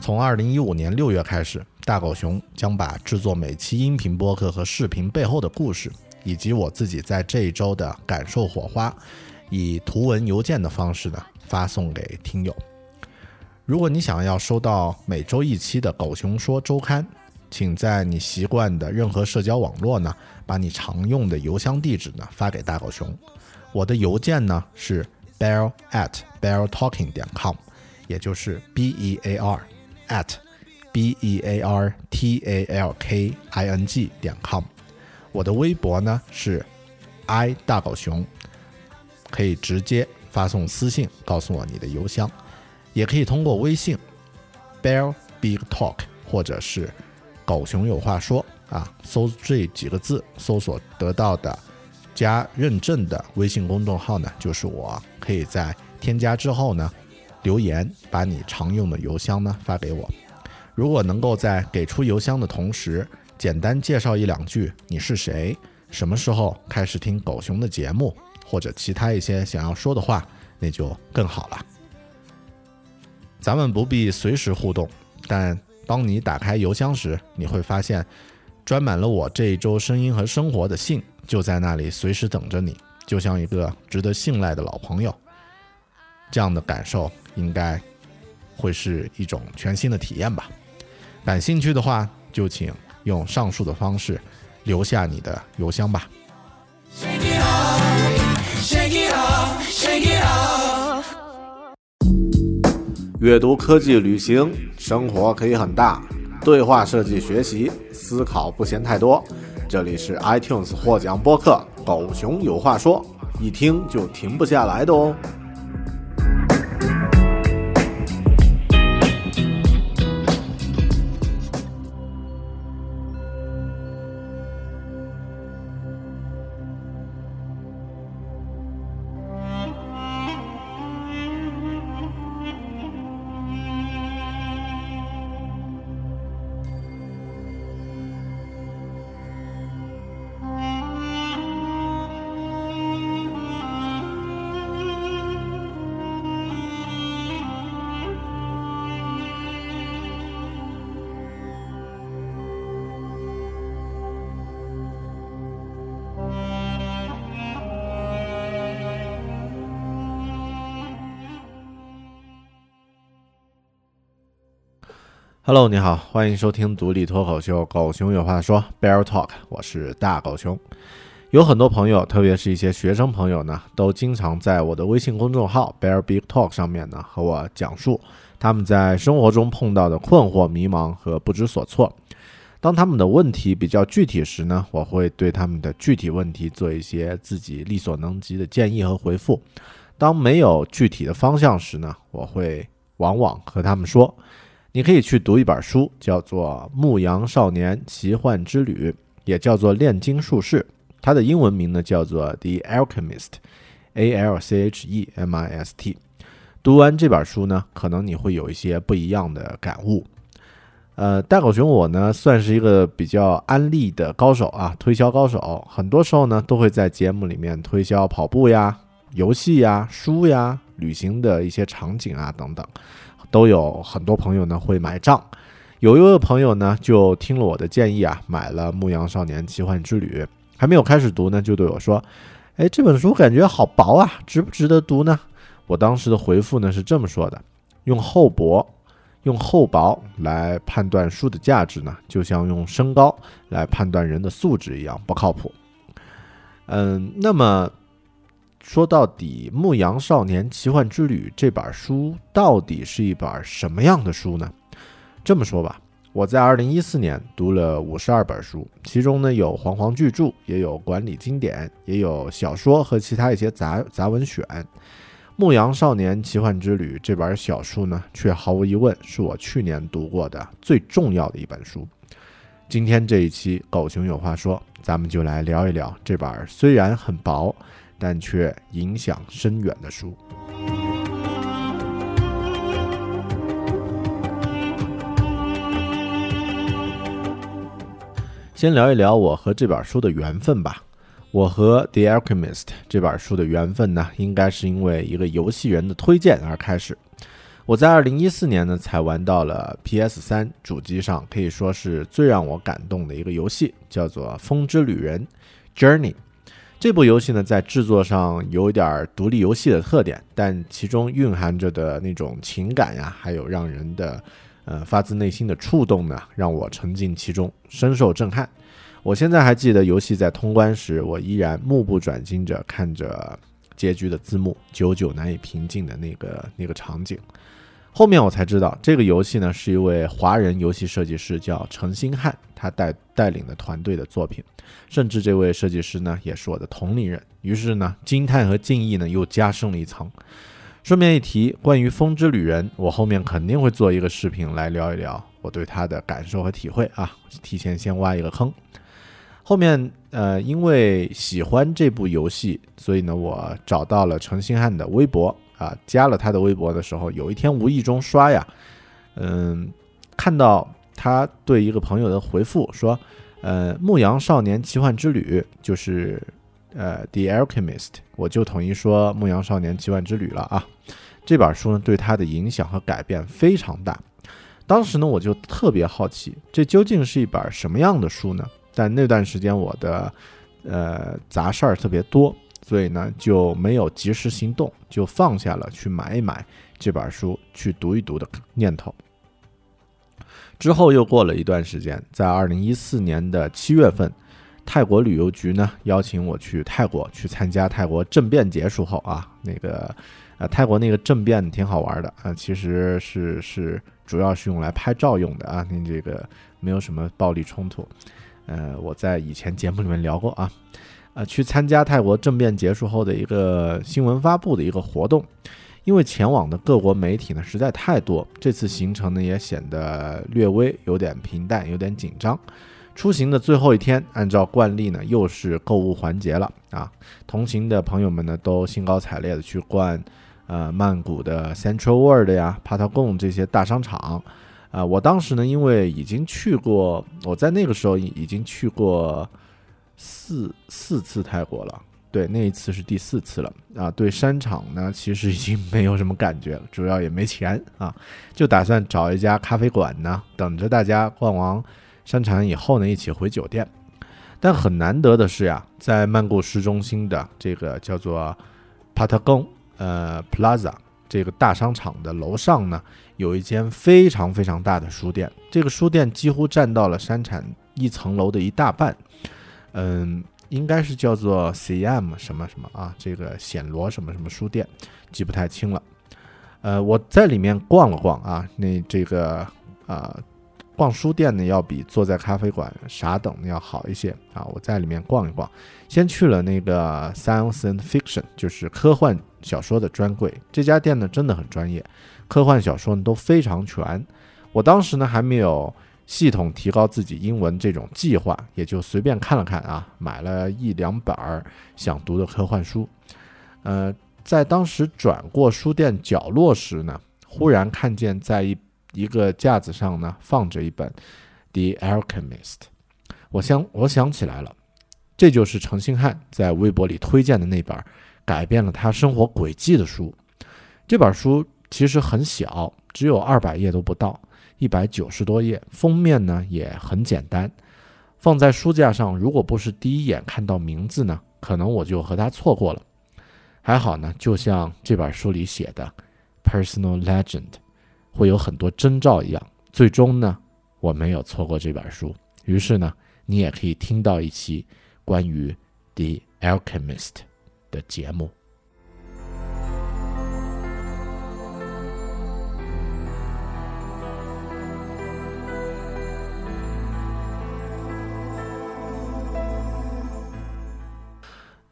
从二零一五年六月开始，大狗熊将把制作每期音频播客和视频背后的故事，以及我自己在这一周的感受火花，以图文邮件的方式呢发送给听友。如果你想要收到每周一期的《狗熊说周刊》，请在你习惯的任何社交网络呢，把你常用的邮箱地址呢发给大狗熊。我的邮件呢是 bear at beartalking 点 com，也就是 b e a r at b e a r t a l k i n g 点 com。我的微博呢是 i 大狗熊，可以直接发送私信告诉我你的邮箱，也可以通过微信 bear big talk 或者是狗熊有话说啊，搜这几个字搜索得到的。加认证的微信公众号呢，就是我可以在添加之后呢，留言把你常用的邮箱呢发给我。如果能够在给出邮箱的同时，简单介绍一两句你是谁，什么时候开始听狗熊的节目，或者其他一些想要说的话，那就更好了。咱们不必随时互动，但当你打开邮箱时，你会发现装满了我这一周声音和生活的信。就在那里，随时等着你，就像一个值得信赖的老朋友。这样的感受应该会是一种全新的体验吧。感兴趣的话，就请用上述的方式留下你的邮箱吧。阅读、科技、旅行、生活可以很大，对话设计、学习、思考不嫌太多。这里是 iTunes 获奖播客《狗熊有话说》，一听就停不下来的哦。Hello，你好，欢迎收听独立脱口秀《狗熊有话说》Bear Talk，我是大狗熊。有很多朋友，特别是一些学生朋友呢，都经常在我的微信公众号 Bear Big Talk 上面呢和我讲述他们在生活中碰到的困惑、迷茫和不知所措。当他们的问题比较具体时呢，我会对他们的具体问题做一些自己力所能及的建议和回复。当没有具体的方向时呢，我会往往和他们说。你可以去读一本书，叫做《牧羊少年奇幻之旅》，也叫做《炼金术士》。它的英文名呢叫做《The Alchemist》，A L C H E M I S T。读完这本书呢，可能你会有一些不一样的感悟。呃，大狗熊我呢算是一个比较安利的高手啊，推销高手。很多时候呢，都会在节目里面推销跑步呀、游戏呀、书呀、旅行的一些场景啊等等。都有很多朋友呢会买账，有一位朋友呢就听了我的建议啊，买了《牧羊少年奇幻之旅》，还没有开始读呢，就对我说：“哎，这本书感觉好薄啊，值不值得读呢？”我当时的回复呢是这么说的：“用厚薄，用厚薄来判断书的价值呢，就像用身高来判断人的素质一样不靠谱。”嗯，那么。说到底，《牧羊少年奇幻之旅》这本书到底是一本什么样的书呢？这么说吧，我在二零一四年读了五十二本书，其中呢有煌煌巨著，也有管理经典，也有小说和其他一些杂杂文选。《牧羊少年奇幻之旅》这本小书呢，却毫无疑问是我去年读过的最重要的一本书。今天这一期狗熊有话说，咱们就来聊一聊这本虽然很薄，但却影响深远的书。先聊一聊我和这本书的缘分吧。我和《The Alchemist》这本书的缘分呢，应该是因为一个游戏人的推荐而开始。我在二零一四年呢才玩到了 PS 三主机上，可以说是最让我感动的一个游戏，叫做《风之旅人》（Journey）。这部游戏呢，在制作上有点独立游戏的特点，但其中蕴含着的那种情感呀，还有让人的呃发自内心的触动呢，让我沉浸其中，深受震撼。我现在还记得游戏在通关时，我依然目不转睛着看着结局的字幕，久久难以平静的那个那个场景。后面我才知道，这个游戏呢是一位华人游戏设计师叫陈星汉，他带带领的团队的作品。甚至这位设计师呢也是我的同龄人，于是呢惊叹和敬意呢又加深了一层。顺便一提，关于《风之旅人》，我后面肯定会做一个视频来聊一聊我对他的感受和体会啊，提前先挖一个坑。后面，呃，因为喜欢这部游戏，所以呢，我找到了陈星汉的微博啊，加了他的微博的时候，有一天无意中刷呀，嗯，看到他对一个朋友的回复说，呃，《牧羊少年奇幻之旅》就是呃《The Alchemist》，我就统一说《牧羊少年奇幻之旅》了啊。这本书呢，对他的影响和改变非常大。当时呢，我就特别好奇，这究竟是一本什么样的书呢？但那段时间我的呃杂事儿特别多，所以呢就没有及时行动，就放下了去买一买这本书去读一读的念头。之后又过了一段时间，在二零一四年的七月份，泰国旅游局呢邀请我去泰国去参加泰国政变结束后啊，那个呃泰国那个政变挺好玩的啊，其实是是主要是用来拍照用的啊，您这个没有什么暴力冲突。呃，我在以前节目里面聊过啊，呃，去参加泰国政变结束后的一个新闻发布的一个活动，因为前往的各国媒体呢实在太多，这次行程呢也显得略微有点平淡，有点紧张。出行的最后一天，按照惯例呢又是购物环节了啊，同行的朋友们呢都兴高采烈的去逛，呃，曼谷的 Central World 呀、Patagon 这些大商场。啊，我当时呢，因为已经去过，我在那个时候已已经去过四四次泰国了，对，那一次是第四次了啊。对商场呢，其实已经没有什么感觉了，主要也没钱啊，就打算找一家咖啡馆呢，等着大家逛完商场以后呢，一起回酒店。但很难得的是呀，在曼谷市中心的这个叫做帕特贡呃 Plaza 这个大商场的楼上呢。有一间非常非常大的书店，这个书店几乎占到了山产一层楼的一大半。嗯，应该是叫做 CM 什么什么啊，这个显罗什么什么书店，记不太清了。呃，我在里面逛了逛啊，那这个啊，逛书店呢要比坐在咖啡馆傻等要好一些啊。我在里面逛一逛，先去了那个 Science and Fiction，就是科幻小说的专柜。这家店呢真的很专业。科幻小说呢都非常全，我当时呢还没有系统提高自己英文这种计划，也就随便看了看啊，买了一两本儿想读的科幻书。呃，在当时转过书店角落时呢，忽然看见在一一个架子上呢放着一本《The Alchemist》，我想我想起来了，这就是程星汉在微博里推荐的那本改变了他生活轨迹的书。这本书。其实很小，只有二百页都不到，一百九十多页。封面呢也很简单，放在书架上，如果不是第一眼看到名字呢，可能我就和他错过了。还好呢，就像这本书里写的，personal legend，会有很多征兆一样。最终呢，我没有错过这本书。于是呢，你也可以听到一期关于 The Alchemist 的节目。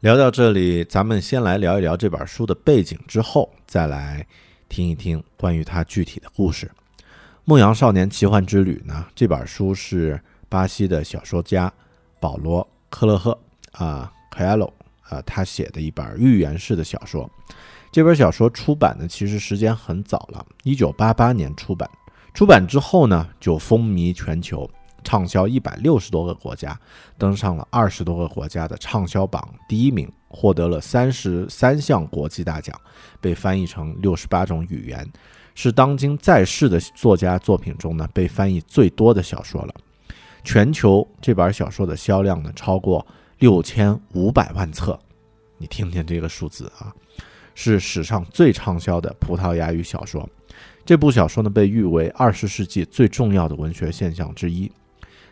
聊到这里，咱们先来聊一聊这本书的背景，之后再来听一听关于它具体的故事。《牧羊少年奇幻之旅》呢？这本书是巴西的小说家保罗·克勒赫啊 c a e l o 啊，他写的一本寓言式的小说。这本小说出版呢，其实时间很早了，一九八八年出版。出版之后呢，就风靡全球，畅销一百六十多个国家，登上了二十多个国家的畅销榜第一名，获得了三十三项国际大奖，被翻译成六十八种语言，是当今在世的作家作品中呢被翻译最多的小说了。全球这本小说的销量呢超过六千五百万册，你听听这个数字啊，是史上最畅销的葡萄牙语小说。这部小说呢，被誉为二十世纪最重要的文学现象之一。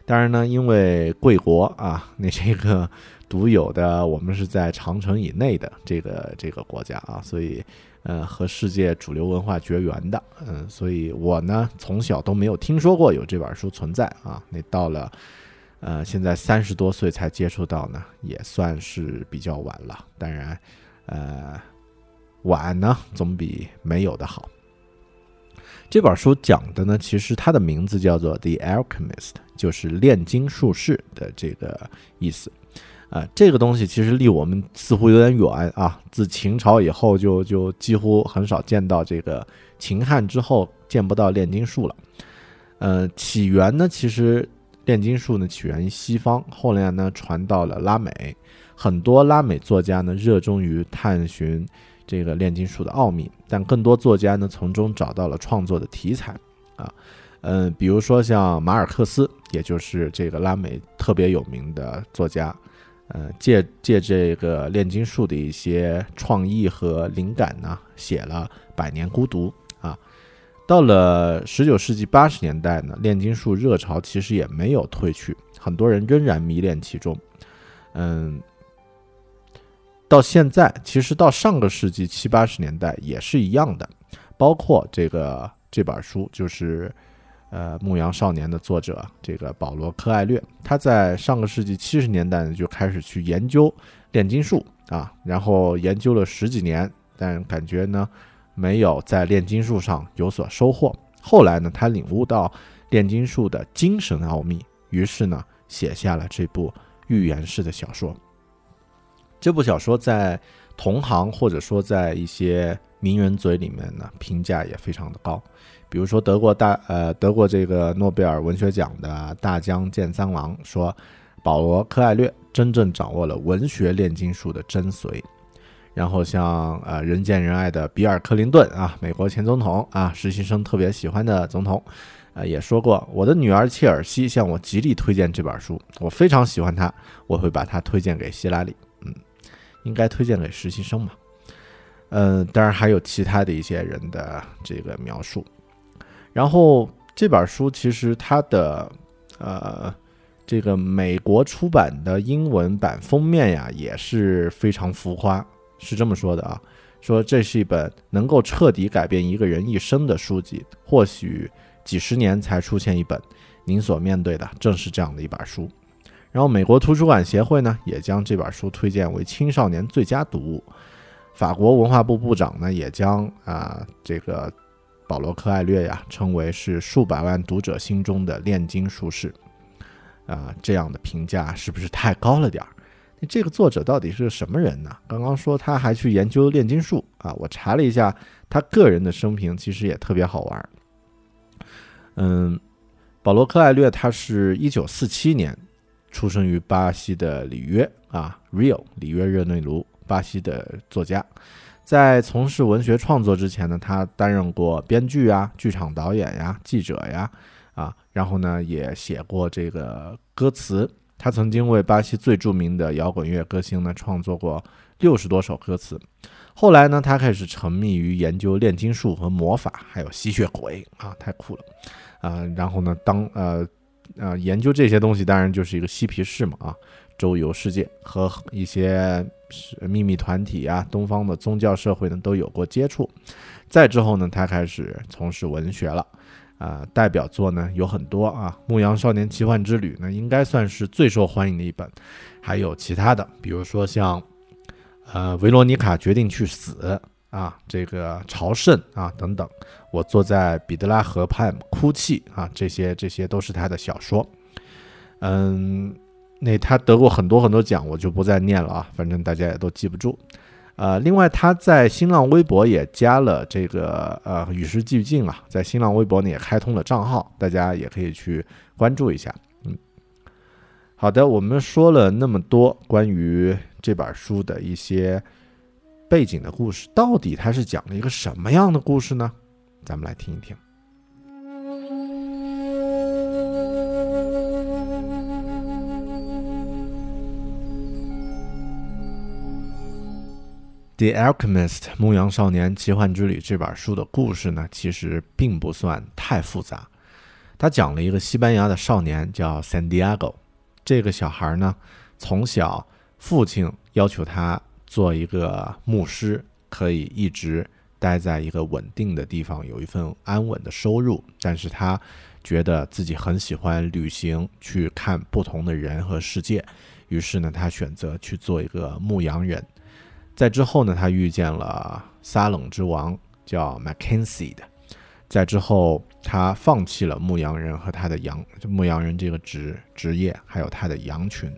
当然呢，因为贵国啊，那这个独有的，我们是在长城以内的这个这个国家啊，所以呃，和世界主流文化绝缘的，嗯，所以我呢，从小都没有听说过有这本书存在啊。那到了呃，现在三十多岁才接触到呢，也算是比较晚了。当然，呃，晚呢总比没有的好。这本书讲的呢，其实它的名字叫做《The Alchemist》，就是炼金术士的这个意思。啊，这个东西其实离我们似乎有点远啊。自秦朝以后，就就几乎很少见到这个秦汉之后见不到炼金术了。呃，起源呢，其实炼金术呢起源于西方，后来呢传到了拉美，很多拉美作家呢热衷于探寻。这个炼金术的奥秘，但更多作家呢从中找到了创作的题材啊，嗯，比如说像马尔克斯，也就是这个拉美特别有名的作家，嗯，借借这个炼金术的一些创意和灵感呢，写了《百年孤独》啊。到了十九世纪八十年代呢，炼金术热潮其实也没有退去，很多人仍然迷恋其中，嗯。到现在，其实到上个世纪七八十年代也是一样的，包括这个这本书，就是呃《牧羊少年》的作者这个保罗·柯艾略，他在上个世纪七十年代呢就开始去研究炼金术啊，然后研究了十几年，但感觉呢没有在炼金术上有所收获。后来呢，他领悟到炼金术的精神奥秘，于是呢写下了这部寓言式的小说。这部小说在同行或者说在一些名人嘴里面呢，评价也非常的高。比如说得过大呃得过这个诺贝尔文学奖的大江健三郎说，保罗科艾略真正掌握了文学炼金术的真髓。然后像呃人见人爱的比尔克林顿啊，美国前总统啊，实习生特别喜欢的总统，啊也说过，我的女儿切尔西向我极力推荐这本书，我非常喜欢它，我会把它推荐给希拉里。应该推荐给实习生嘛？嗯，当然还有其他的一些人的这个描述。然后这本书其实它的呃这个美国出版的英文版封面呀也是非常浮夸，是这么说的啊，说这是一本能够彻底改变一个人一生的书籍，或许几十年才出现一本，您所面对的正是这样的一本书。然后，美国图书馆协会呢也将这本书推荐为青少年最佳读物。法国文化部部长呢也将啊这个保罗科艾略呀称为是数百万读者心中的炼金术士。啊，这样的评价是不是太高了点儿？那这个作者到底是什么人呢？刚刚说他还去研究炼金术啊，我查了一下他个人的生平，其实也特别好玩。嗯，保罗科艾略他是一九四七年。出生于巴西的里约啊，Rio 里约热内卢，巴西的作家，在从事文学创作之前呢，他担任过编剧啊、剧场导演呀、记者呀，啊，然后呢也写过这个歌词。他曾经为巴西最著名的摇滚乐歌星呢创作过六十多首歌词。后来呢，他开始沉迷于研究炼金术和魔法，还有吸血鬼啊，太酷了啊！然后呢，当呃。啊，研究这些东西当然就是一个嬉皮士嘛啊，周游世界，和一些秘密团体啊、东方的宗教社会呢都有过接触。再之后呢，他开始从事文学了，啊，代表作呢有很多啊，《牧羊少年奇幻之旅》呢应该算是最受欢迎的一本，还有其他的，比如说像，呃，维罗妮卡决定去死。啊，这个朝圣啊，等等，我坐在彼得拉河畔哭泣啊，这些这些都是他的小说。嗯，那他得过很多很多奖，我就不再念了啊，反正大家也都记不住。呃，另外他在新浪微博也加了这个呃与时俱进啊，在新浪微博呢也开通了账号，大家也可以去关注一下。嗯，好的，我们说了那么多关于这本书的一些背景的故事，到底它是讲了一个什么样的故事呢？咱们来听一听。《The Alchemist》牧羊少年奇幻之旅这本书的故事呢，其实并不算太复杂。他讲了一个西班牙的少年叫 Santiago，这个小孩呢，从小父亲要求他做一个牧师，可以一直待在一个稳定的地方，有一份安稳的收入。但是他觉得自己很喜欢旅行，去看不同的人和世界，于是呢，他选择去做一个牧羊人。在之后呢，他遇见了撒冷之王，叫 Mackenzie 的。在之后，他放弃了牧羊人和他的羊，牧羊人这个职职业，还有他的羊群，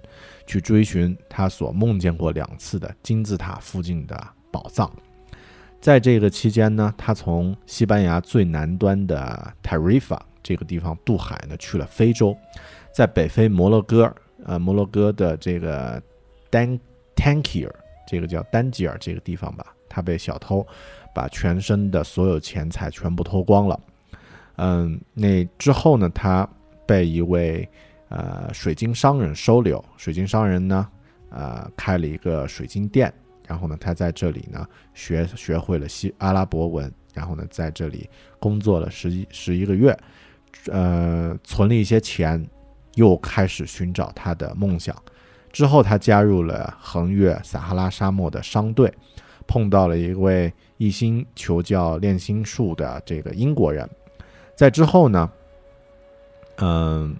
去追寻他所梦见过两次的金字塔附近的宝藏。在这个期间呢，他从西班牙最南端的 Tarifa 这个地方渡海呢，去了非洲，在北非摩洛哥，呃，摩洛哥的这个 Dan Tankier。这个叫丹吉尔这个地方吧，他被小偷把全身的所有钱财全部偷光了。嗯，那之后呢，他被一位呃水晶商人收留。水晶商人呢，呃，开了一个水晶店，然后呢，他在这里呢学学会了西阿拉伯文，然后呢，在这里工作了十一十一个月，呃，存了一些钱，又开始寻找他的梦想。之后，他加入了横越撒哈拉沙漠的商队，碰到了一位一心求教炼心术的这个英国人。在之后呢，嗯，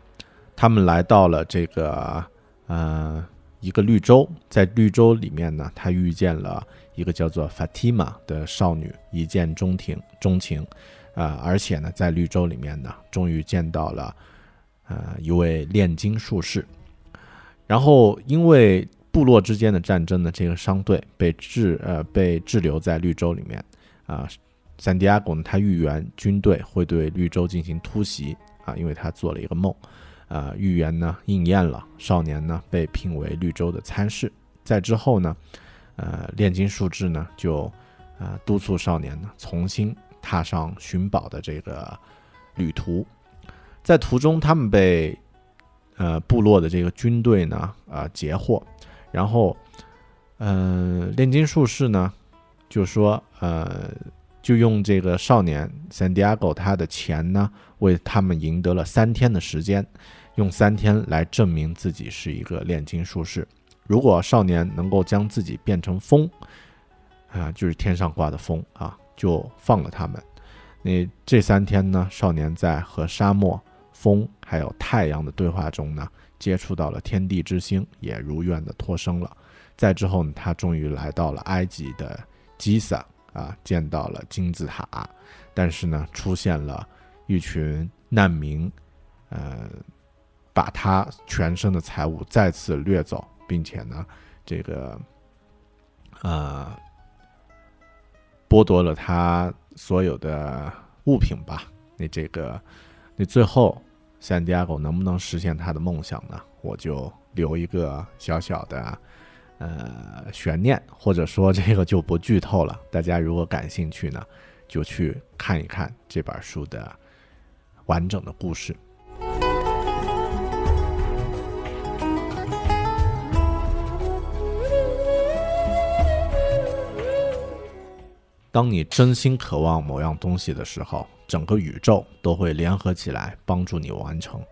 他们来到了这个呃一个绿洲，在绿洲里面呢，他遇见了一个叫做 Fatima 的少女，一见钟情，钟情啊！而且呢，在绿洲里面呢，终于见到了呃一位炼金术士。然后，因为部落之间的战争呢，这个商队被滞呃被滞留在绿洲里面啊。三迪亚狗呢，他预言军队会对绿洲进行突袭啊，因为他做了一个梦啊，预言呢应验了。少年呢被聘为绿洲的参事，在之后呢，呃，炼金术士呢就呃督促少年呢重新踏上寻宝的这个旅途，在途中他们被。呃，部落的这个军队呢，啊，截获，然后，嗯，炼金术士呢，就说，呃，就用这个少年 Santiago 他的钱呢，为他们赢得了三天的时间，用三天来证明自己是一个炼金术士。如果少年能够将自己变成风，啊，就是天上挂的风啊，就放了他们。那这三天呢，少年在和沙漠。风还有太阳的对话中呢，接触到了天地之星，也如愿的脱生了。再之后呢，他终于来到了埃及的基萨啊，见到了金字塔。但是呢，出现了一群难民，呃，把他全身的财物再次掠走，并且呢，这个呃，剥夺了他所有的物品吧。那这个，那最后。三迪亚狗能不能实现他的梦想呢？我就留一个小小的呃悬念，或者说这个就不剧透了。大家如果感兴趣呢，就去看一看这本书的完整的故事。当你真心渴望某样东西的时候。整个宇宙都会联合起来帮助你完成《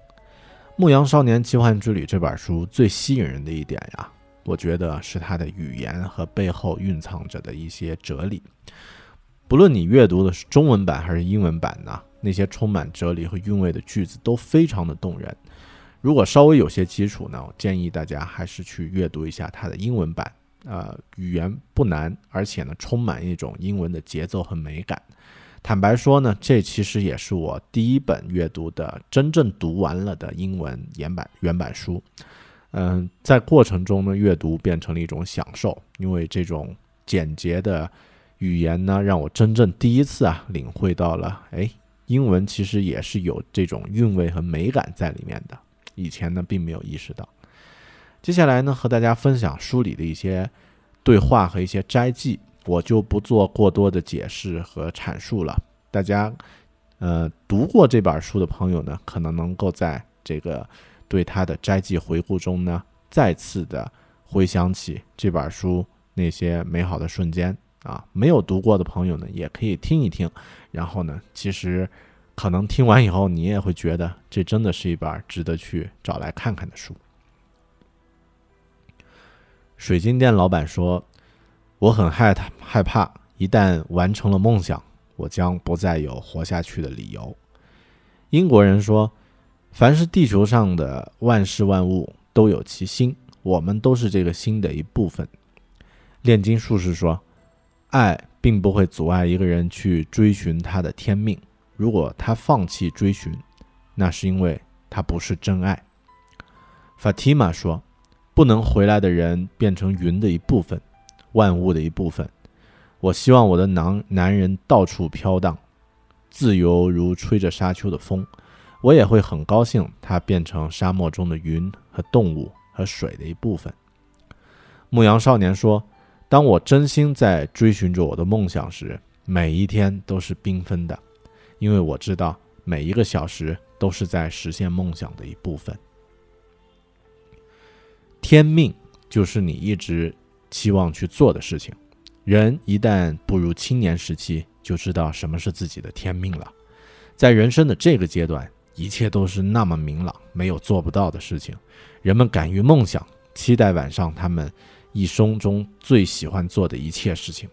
牧羊少年奇幻之旅》这本书最吸引人的一点呀，我觉得是它的语言和背后蕴藏着的一些哲理。不论你阅读的是中文版还是英文版呢，那些充满哲理和韵味的句子都非常的动人。如果稍微有些基础呢，我建议大家还是去阅读一下它的英文版。呃，语言不难，而且呢，充满一种英文的节奏和美感。坦白说呢，这其实也是我第一本阅读的真正读完了的英文原版原版书。嗯，在过程中呢，阅读变成了一种享受，因为这种简洁的语言呢，让我真正第一次啊领会到了，哎，英文其实也是有这种韵味和美感在里面的。以前呢，并没有意识到。接下来呢，和大家分享书里的一些对话和一些摘记，我就不做过多的解释和阐述了。大家，呃，读过这本书的朋友呢，可能能够在这个。对他的摘记回顾中呢，再次的回想起这本书那些美好的瞬间啊。没有读过的朋友呢，也可以听一听。然后呢，其实可能听完以后，你也会觉得这真的是一本值得去找来看看的书。水晶店老板说：“我很害他害怕，一旦完成了梦想，我将不再有活下去的理由。”英国人说。凡是地球上的万事万物都有其心，我们都是这个心的一部分。炼金术士说：“爱并不会阻碍一个人去追寻他的天命。如果他放弃追寻，那是因为他不是真爱。”法提玛说：“不能回来的人变成云的一部分，万物的一部分。我希望我的男男人到处飘荡，自由如吹着沙丘的风。”我也会很高兴，他变成沙漠中的云和动物和水的一部分。牧羊少年说：“当我真心在追寻着我的梦想时，每一天都是缤纷的，因为我知道每一个小时都是在实现梦想的一部分。天命就是你一直期望去做的事情。人一旦步入青年时期，就知道什么是自己的天命了。在人生的这个阶段。”一切都是那么明朗，没有做不到的事情。人们敢于梦想，期待晚上他们一生中最喜欢做的一切事情。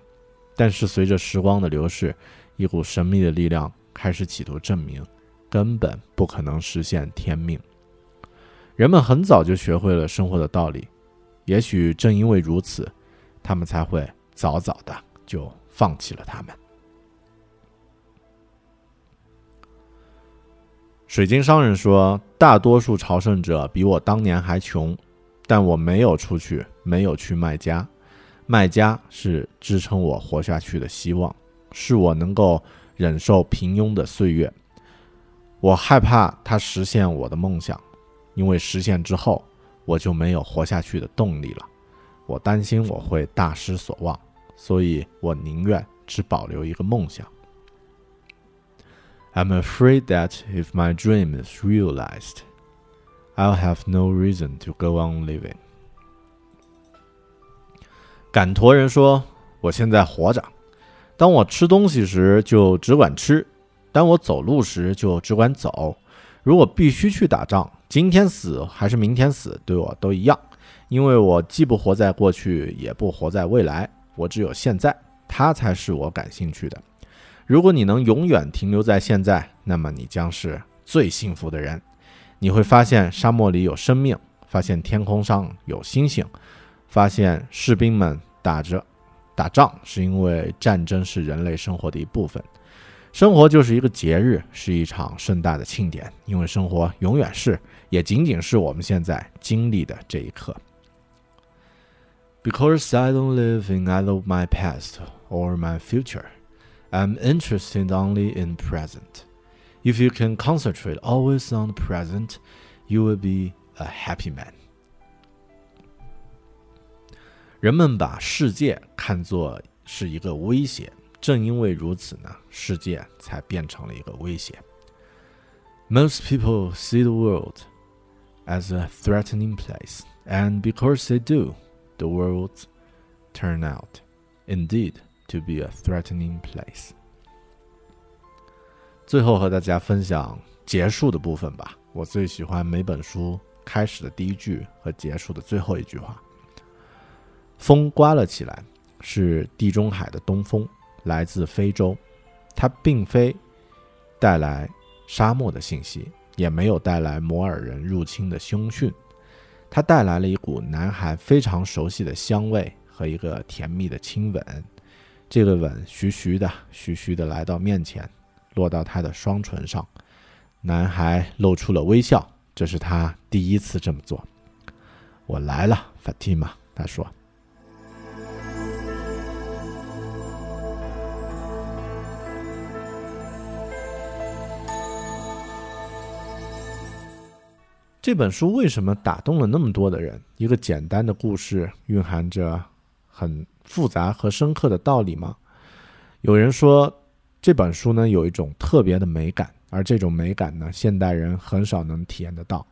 但是随着时光的流逝，一股神秘的力量开始企图证明，根本不可能实现天命。人们很早就学会了生活的道理，也许正因为如此，他们才会早早的就放弃了他们。水晶商人说：“大多数朝圣者比我当年还穷，但我没有出去，没有去卖家。卖家是支撑我活下去的希望，是我能够忍受平庸的岁月。我害怕他实现我的梦想，因为实现之后我就没有活下去的动力了。我担心我会大失所望，所以我宁愿只保留一个梦想。” I'm afraid that if my dream is realized, I'll have no reason to go on living. 赶驼人说：“我现在活着，当我吃东西时就只管吃，当我走路时就只管走。如果必须去打仗，今天死还是明天死，对我都一样，因为我既不活在过去，也不活在未来，我只有现在，它才是我感兴趣的。”如果你能永远停留在现在，那么你将是最幸福的人。你会发现沙漠里有生命，发现天空上有星星，发现士兵们打着打仗是因为战争是人类生活的一部分。生活就是一个节日，是一场盛大的庆典，因为生活永远是，也仅仅是我们现在经历的这一刻。Because I don't live in either my past or my future. I'm interested only in present. If you can concentrate always on the present, you will be a happy man. 人们把世界看作是一个威胁，正因为如此呢，世界才变成了一个威胁。Most people see the world as a threatening place, and because they do, the world turn out, indeed, To be a threatening place。最后和大家分享结束的部分吧。我最喜欢每本书开始的第一句和结束的最后一句话。风刮了起来，是地中海的东风，来自非洲。它并非带来沙漠的信息，也没有带来摩尔人入侵的凶讯。它带来了一股男孩非常熟悉的香味和一个甜蜜的亲吻。这个吻徐徐的、徐徐的来到面前，落到他的双唇上。男孩露出了微笑，这是他第一次这么做。我来了，Fatima，他说。这本书为什么打动了那么多的人？一个简单的故事蕴含着很复杂和深刻的道理吗？有人说这本书呢有一种特别的美感，而这种美感呢现代人很少能体验得到。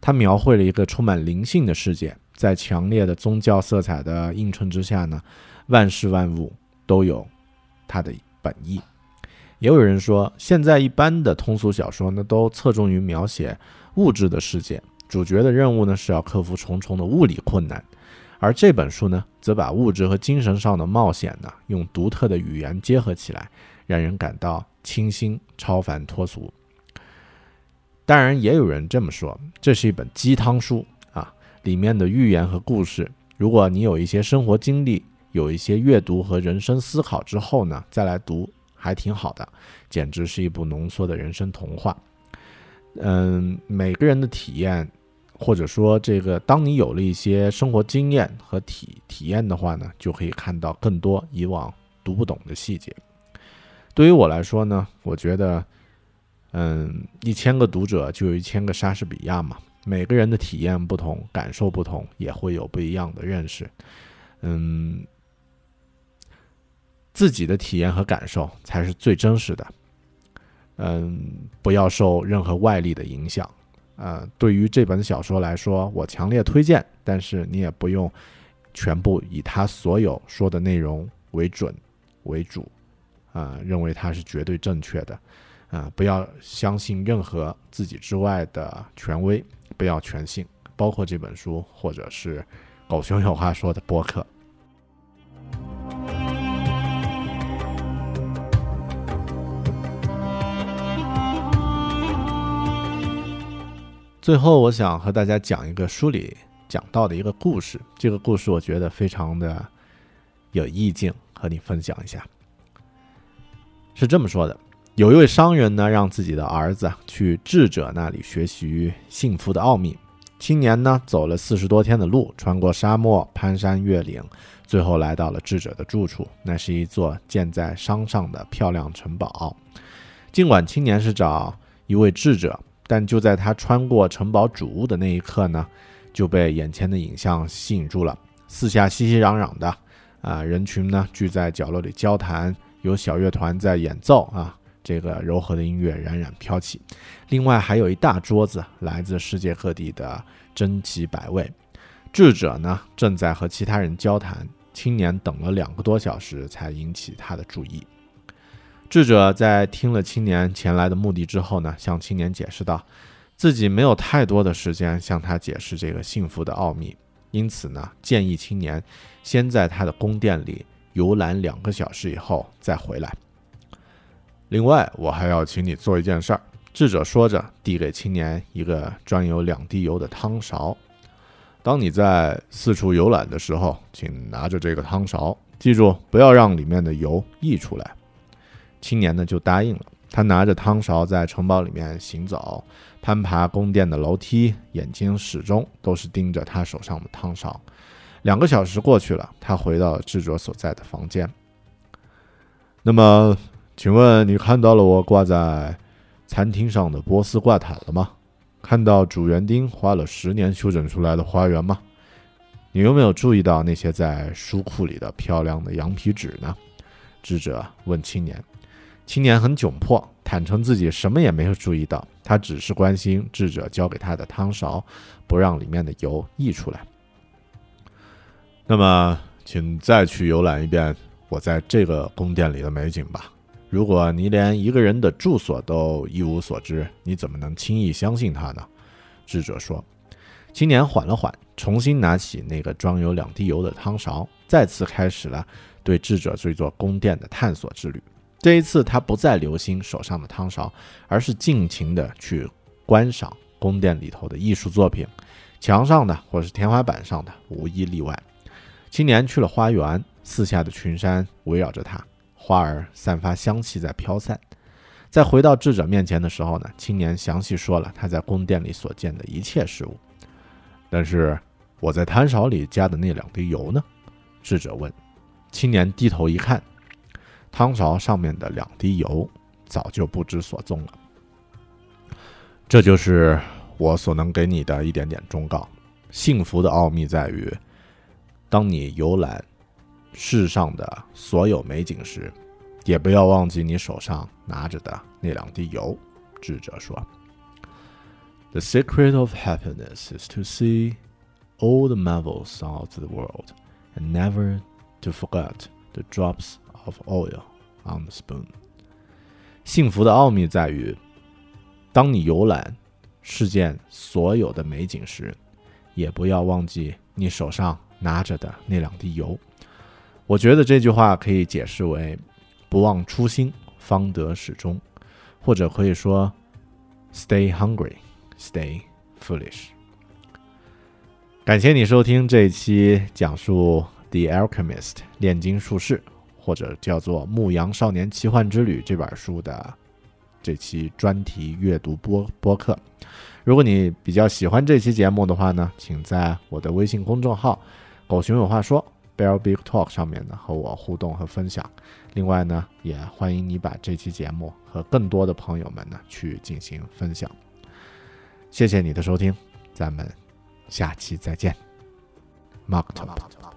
它描绘了一个充满灵性的世界，在强烈的宗教色彩的映衬之下呢，万事万物都有它的本意。也有人说，现在一般的通俗小说呢都侧重于描写。物质的世界，主角的任务呢是要克服重重的物理困难，而这本书呢，则把物质和精神上的冒险呢，用独特的语言结合起来，让人感到清新、超凡脱俗。当然，也有人这么说，这是一本鸡汤书啊，里面的寓言和故事，如果你有一些生活经历，有一些阅读和人生思考之后呢，再来读，还挺好的，简直是一部浓缩的人生童话。嗯，每个人的体验，或者说这个，当你有了一些生活经验和体体验的话呢，就可以看到更多以往读不懂的细节。对于我来说呢，我觉得，嗯，一千个读者就有一千个莎士比亚嘛。每个人的体验不同，感受不同，也会有不一样的认识。嗯，自己的体验和感受才是最真实的。嗯，不要受任何外力的影响。呃，对于这本小说来说，我强烈推荐。但是你也不用全部以他所有说的内容为准为主，啊，认为它是绝对正确的。啊，不要相信任何自己之外的权威，不要全信，包括这本书或者是狗熊有话说的播客。最后，我想和大家讲一个书里讲到的一个故事。这个故事我觉得非常的有意境，和你分享一下。是这么说的：有一位商人呢，让自己的儿子去智者那里学习幸福的奥秘。青年呢，走了四十多天的路，穿过沙漠，攀山越岭，最后来到了智者的住处。那是一座建在山上的漂亮城堡。尽管青年是找一位智者。但就在他穿过城堡主屋的那一刻呢，就被眼前的影像吸引住了。四下熙熙攘攘的，啊，人群呢聚在角落里交谈，有小乐团在演奏，啊，这个柔和的音乐冉冉飘起。另外还有一大桌子来自世界各地的珍奇百味。智者呢正在和其他人交谈，青年等了两个多小时才引起他的注意。智者在听了青年前来的目的之后呢，向青年解释道，自己没有太多的时间向他解释这个幸福的奥秘，因此呢，建议青年先在他的宫殿里游览两个小时以后再回来。另外，我还要请你做一件事儿。智者说着，递给青年一个装有两滴油的汤勺。当你在四处游览的时候，请拿着这个汤勺，记住不要让里面的油溢出来。青年呢就答应了。他拿着汤勺在城堡里面行走，攀爬宫殿的楼梯，眼睛始终都是盯着他手上的汤勺。两个小时过去了，他回到了智者所在的房间。那么，请问你看到了我挂在餐厅上的波斯挂毯了吗？看到主园丁花了十年修整出来的花园吗？你有没有注意到那些在书库里的漂亮的羊皮纸呢？智者问青年。青年很窘迫，坦诚自己什么也没有注意到，他只是关心智者交给他的汤勺，不让里面的油溢出来。那么，请再去游览一遍我在这个宫殿里的美景吧。如果你连一个人的住所都一无所知，你怎么能轻易相信他呢？智者说。青年缓了缓，重新拿起那个装有两滴油的汤勺，再次开始了对智者这座宫殿的探索之旅。这一次，他不再留心手上的汤勺，而是尽情地去观赏宫殿里头的艺术作品，墙上的或是天花板上的，无一例外。青年去了花园，四下的群山围绕着他，花儿散发香气在飘散。在回到智者面前的时候呢，青年详细说了他在宫殿里所见的一切事物。但是我在汤勺里加的那两滴油呢？智者问。青年低头一看，汤勺上面的两滴油早就不知所踪了。这就是我所能给你的一点点忠告。幸福的奥秘在于，当你游览世上的所有美景时。也不要忘记你手上拿着的那两滴油，智者说。The secret of happiness is to see all the marvels of the world and never to forget the drops of oil on the spoon。幸福的奥秘在于，当你游览世间所有的美景时，也不要忘记你手上拿着的那两滴油。我觉得这句话可以解释为。不忘初心，方得始终，或者可以说，Stay hungry, stay foolish。感谢你收听这一期讲述《The Alchemist》炼金术士，或者叫做《牧羊少年奇幻之旅》这本书的这期专题阅读播播客。如果你比较喜欢这期节目的话呢，请在我的微信公众号“狗熊有话说”。Bear Big Talk 上面呢和我互动和分享，另外呢也欢迎你把这期节目和更多的朋友们呢去进行分享。谢谢你的收听，咱们下期再见，Mark Top。